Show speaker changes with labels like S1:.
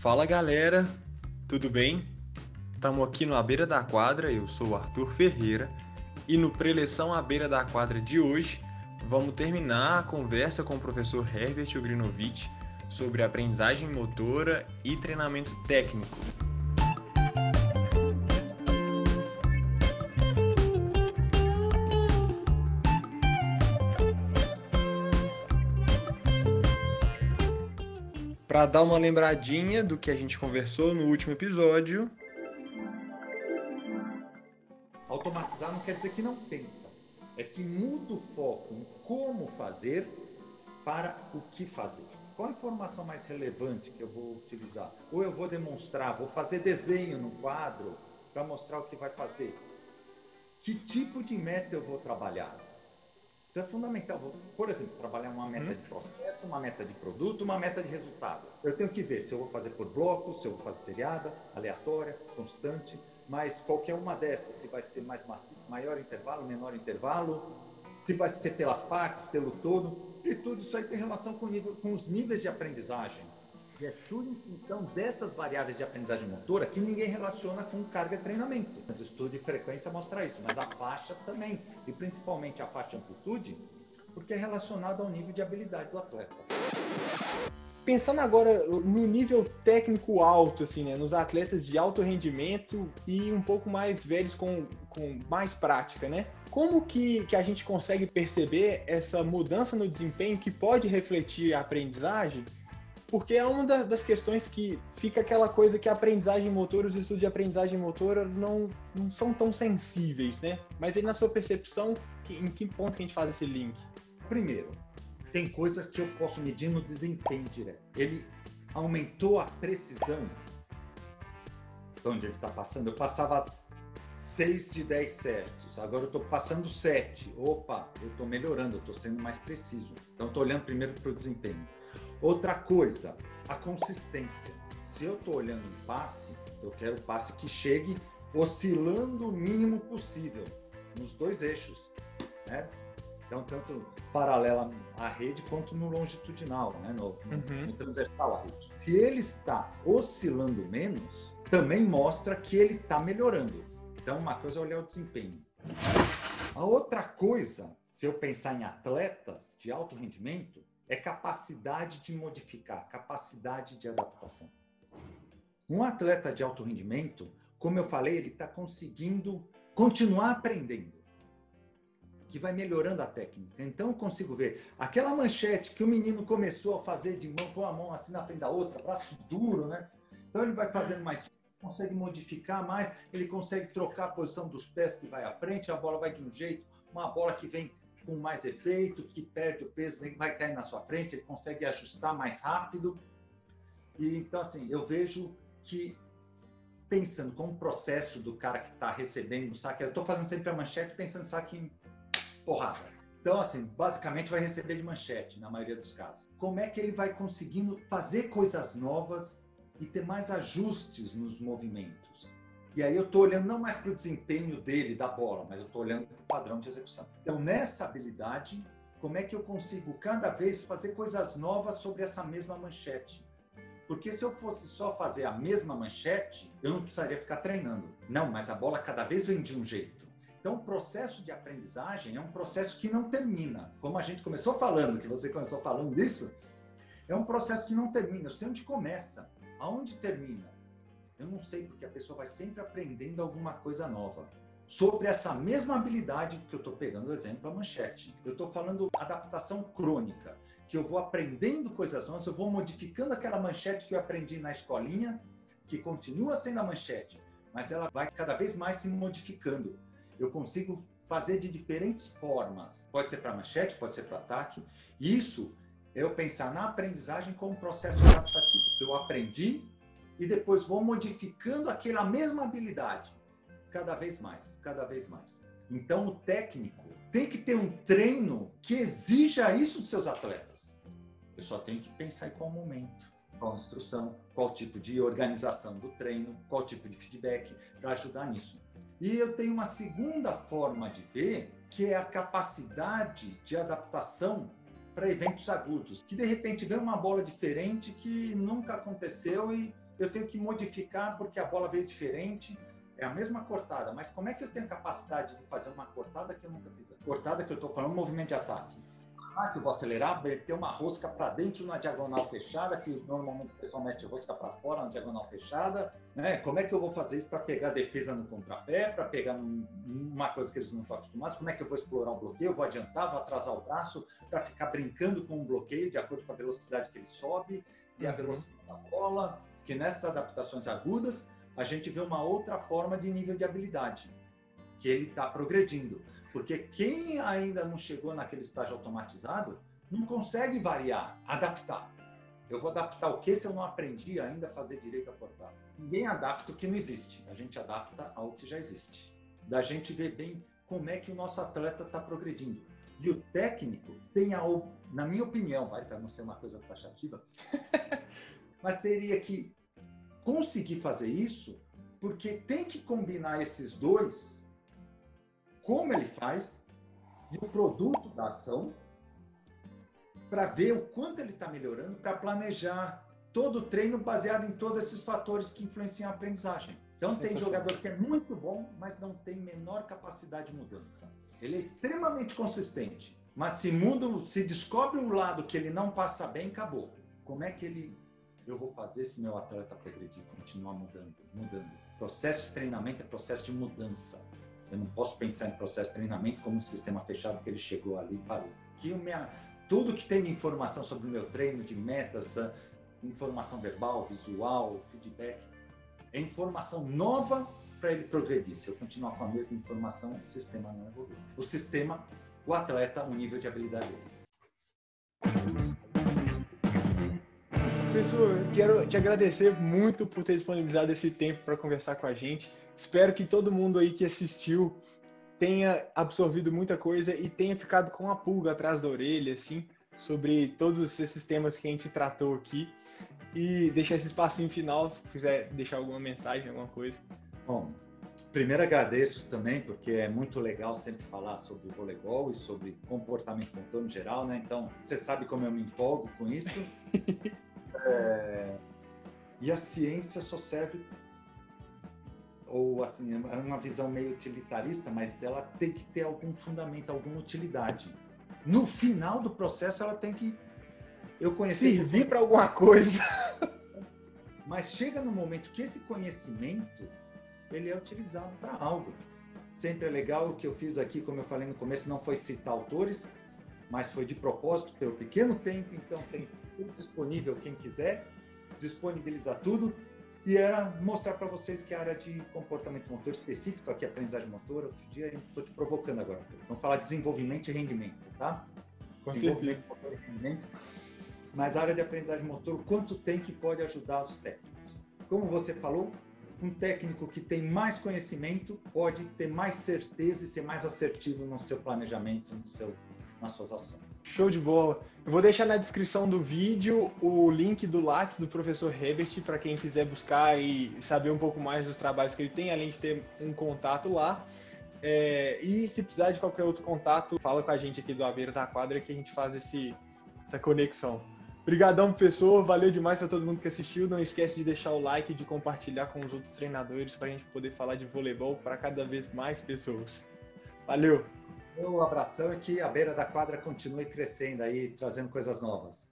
S1: Fala galera, tudo bem? Estamos aqui no A Beira da Quadra, eu sou o Arthur Ferreira e no Preleção à Beira da Quadra de hoje vamos terminar a conversa com o professor Herbert Ugrinovich sobre aprendizagem motora e treinamento técnico. Para dar uma lembradinha do que a gente conversou no último episódio.
S2: Automatizar não quer dizer que não pensa, é que muda o foco em como fazer para o que fazer. Qual a informação mais relevante que eu vou utilizar? Ou eu vou demonstrar, vou fazer desenho no quadro para mostrar o que vai fazer. Que tipo de meta eu vou trabalhar? Então é fundamental, por exemplo, trabalhar uma meta de processo, uma meta de produto, uma meta de resultado. Eu tenho que ver se eu vou fazer por blocos, se eu vou fazer seriada, aleatória, constante, mas qualquer uma dessas, se vai ser mais maciço, maior intervalo, menor intervalo, se vai ser pelas partes, pelo todo, e tudo isso aí tem relação com, nível, com os níveis de aprendizagem. É em função dessas variáveis de aprendizagem motora que ninguém relaciona com carga e treinamento. O estudo de frequência mostra isso, mas a faixa também, e principalmente a faixa amplitude, porque é relacionado ao nível de habilidade do atleta.
S1: Pensando agora no nível técnico alto, assim, né, nos atletas de alto rendimento e um pouco mais velhos com, com mais prática, né? Como que, que a gente consegue perceber essa mudança no desempenho que pode refletir a aprendizagem porque é uma das questões que fica aquela coisa que a aprendizagem motora, os estudos de aprendizagem motora não, não são tão sensíveis, né? Mas aí na sua percepção, em que ponto que a gente faz esse link?
S2: Primeiro, tem coisas que eu posso medir no desempenho direto. Ele aumentou a precisão onde ele está passando. Eu passava 6 de 10 certos, agora eu estou passando 7. Opa, eu estou melhorando, eu estou sendo mais preciso. Então, estou olhando primeiro para o desempenho. Outra coisa, a consistência. Se eu estou olhando um passe, eu quero um passe que chegue oscilando o mínimo possível nos dois eixos, né? Então, tanto paralela à rede quanto no longitudinal, né? no, uhum. no transversal à rede. Se ele está oscilando menos, também mostra que ele está melhorando. Então, uma coisa é olhar o desempenho. A outra coisa, se eu pensar em atletas de alto rendimento, é capacidade de modificar, capacidade de adaptação. Um atleta de alto rendimento, como eu falei, ele está conseguindo continuar aprendendo, que vai melhorando a técnica. Então eu consigo ver aquela manchete que o menino começou a fazer de mão com a mão assim na frente da outra, braço duro, né? Então ele vai fazendo mais consegue modificar mais, ele consegue trocar a posição dos pés que vai à frente, a bola vai de um jeito, uma bola que vem com mais efeito, que perde o peso, vai cair na sua frente, ele consegue ajustar mais rápido. E então, assim, eu vejo que, pensando como processo do cara que está recebendo o saque, eu estou fazendo sempre a manchete pensando saque em porrada. Então, assim, basicamente vai receber de manchete, na maioria dos casos. Como é que ele vai conseguindo fazer coisas novas e ter mais ajustes nos movimentos? E aí eu estou olhando não mais para o desempenho dele, da bola, mas eu estou olhando para o padrão de execução. Então, nessa habilidade, como é que eu consigo cada vez fazer coisas novas sobre essa mesma manchete? Porque se eu fosse só fazer a mesma manchete, eu não precisaria ficar treinando. Não, mas a bola cada vez vem de um jeito. Então, o processo de aprendizagem é um processo que não termina. Como a gente começou falando, que você começou falando disso, é um processo que não termina. Eu sei onde começa, aonde termina. Eu não sei, porque a pessoa vai sempre aprendendo alguma coisa nova. Sobre essa mesma habilidade que eu estou pegando o exemplo, a manchete. Eu estou falando adaptação crônica, que eu vou aprendendo coisas novas, eu vou modificando aquela manchete que eu aprendi na escolinha, que continua sendo a manchete, mas ela vai cada vez mais se modificando. Eu consigo fazer de diferentes formas. Pode ser para manchete, pode ser para ataque. Isso é eu pensar na aprendizagem como processo adaptativo. Eu aprendi, e depois vou modificando aquela mesma habilidade cada vez mais, cada vez mais. Então o técnico tem que ter um treino que exija isso dos seus atletas. Eu só tenho que pensar em qual momento, qual instrução, qual tipo de organização do treino, qual tipo de feedback para ajudar nisso. E eu tenho uma segunda forma de ver, que é a capacidade de adaptação para eventos agudos, que de repente vem uma bola diferente que nunca aconteceu e eu tenho que modificar porque a bola veio diferente. É a mesma cortada, mas como é que eu tenho capacidade de fazer uma cortada que eu nunca fiz? Cortada que eu estou falando, movimento de ataque. Ah, que eu vou acelerar, meter uma rosca para dentro na diagonal fechada, que normalmente o pessoal mete rosca para fora na diagonal fechada. Né? Como é que eu vou fazer isso para pegar a defesa no contrapé, para pegar uma coisa que eles não estão acostumados? Como é que eu vou explorar o bloqueio? Eu vou adiantar, vou atrasar o braço para ficar brincando com o bloqueio de acordo com a velocidade que ele sobe e a uhum. velocidade da bola. Que nessas adaptações agudas a gente vê uma outra forma de nível de habilidade, que ele está progredindo. Porque quem ainda não chegou naquele estágio automatizado não consegue variar, adaptar. Eu vou adaptar o que se eu não aprendi ainda a fazer direito a cortar? Ninguém adapta o que não existe. A gente adapta ao que já existe. Da gente ver bem como é que o nosso atleta está progredindo. E o técnico tem a, na minha opinião, vai para não ser uma coisa taxativa, mas teria que conseguir fazer isso, porque tem que combinar esses dois como ele faz e o produto da ação para ver o quanto ele está melhorando, para planejar todo o treino baseado em todos esses fatores que influenciam a aprendizagem. Então tem jogador que é muito bom, mas não tem menor capacidade de mudança. Ele é extremamente consistente, mas se muda, se descobre um lado que ele não passa bem, acabou. Como é que ele eu vou fazer se meu atleta progredir, continuar mudando, mudando? Processo de treinamento é processo de mudança. Eu não posso pensar em processo de treinamento como um sistema fechado que ele chegou ali e parou. Que minha, tudo que tem de informação sobre o meu treino, de metas, ah, informação verbal, visual, feedback, é informação nova para ele progredir. Se eu continuar com a mesma informação, o sistema não evolui. O sistema, o atleta, o nível de habilidade dele.
S1: Professor, quero te agradecer muito por ter disponibilizado esse tempo para conversar com a gente. Espero que todo mundo aí que assistiu tenha absorvido muita coisa e tenha ficado com a pulga atrás da orelha, assim, sobre todos esses temas que a gente tratou aqui. E deixar esse espacinho final, se quiser deixar alguma mensagem, alguma coisa.
S2: Bom, primeiro agradeço também, porque é muito legal sempre falar sobre voleibol e sobre comportamento motor no geral, né? Então, você sabe como eu me empolgo com isso. é... E a ciência só serve ou assim, é uma visão meio utilitarista, mas ela tem que ter algum fundamento, alguma utilidade. No final do processo, ela tem que
S1: eu conheci servir para alguma coisa.
S2: Mas chega no momento que esse conhecimento ele é utilizado para algo. Sempre é legal o que eu fiz aqui, como eu falei no começo, não foi citar autores, mas foi de propósito ter um pequeno tempo, então tem tudo disponível quem quiser, disponibilizar tudo e era mostrar para vocês que a área de comportamento motor específico, aqui aprendizagem motor, outro dia estou te provocando agora. Vamos falar de desenvolvimento e rendimento, tá?
S1: Com desenvolvimento motor
S2: e rendimento. Mas a área de aprendizagem motor, quanto tem que pode ajudar os técnicos? Como você falou, um técnico que tem mais conhecimento pode ter mais certeza e ser mais assertivo no seu planejamento, no seu, nas suas ações.
S1: Show de bola. Eu vou deixar na descrição do vídeo o link do Lattes do professor Herbert para quem quiser buscar e saber um pouco mais dos trabalhos que ele tem, além de ter um contato lá. É, e se precisar de qualquer outro contato, fala com a gente aqui do Aveiro da Quadra que a gente faz esse, essa conexão. Obrigadão, professor. Valeu demais para todo mundo que assistiu. Não esquece de deixar o like e de compartilhar com os outros treinadores para a gente poder falar de voleibol para cada vez mais pessoas. Valeu!
S2: Meu abração e que a beira da quadra continue crescendo aí, trazendo coisas novas.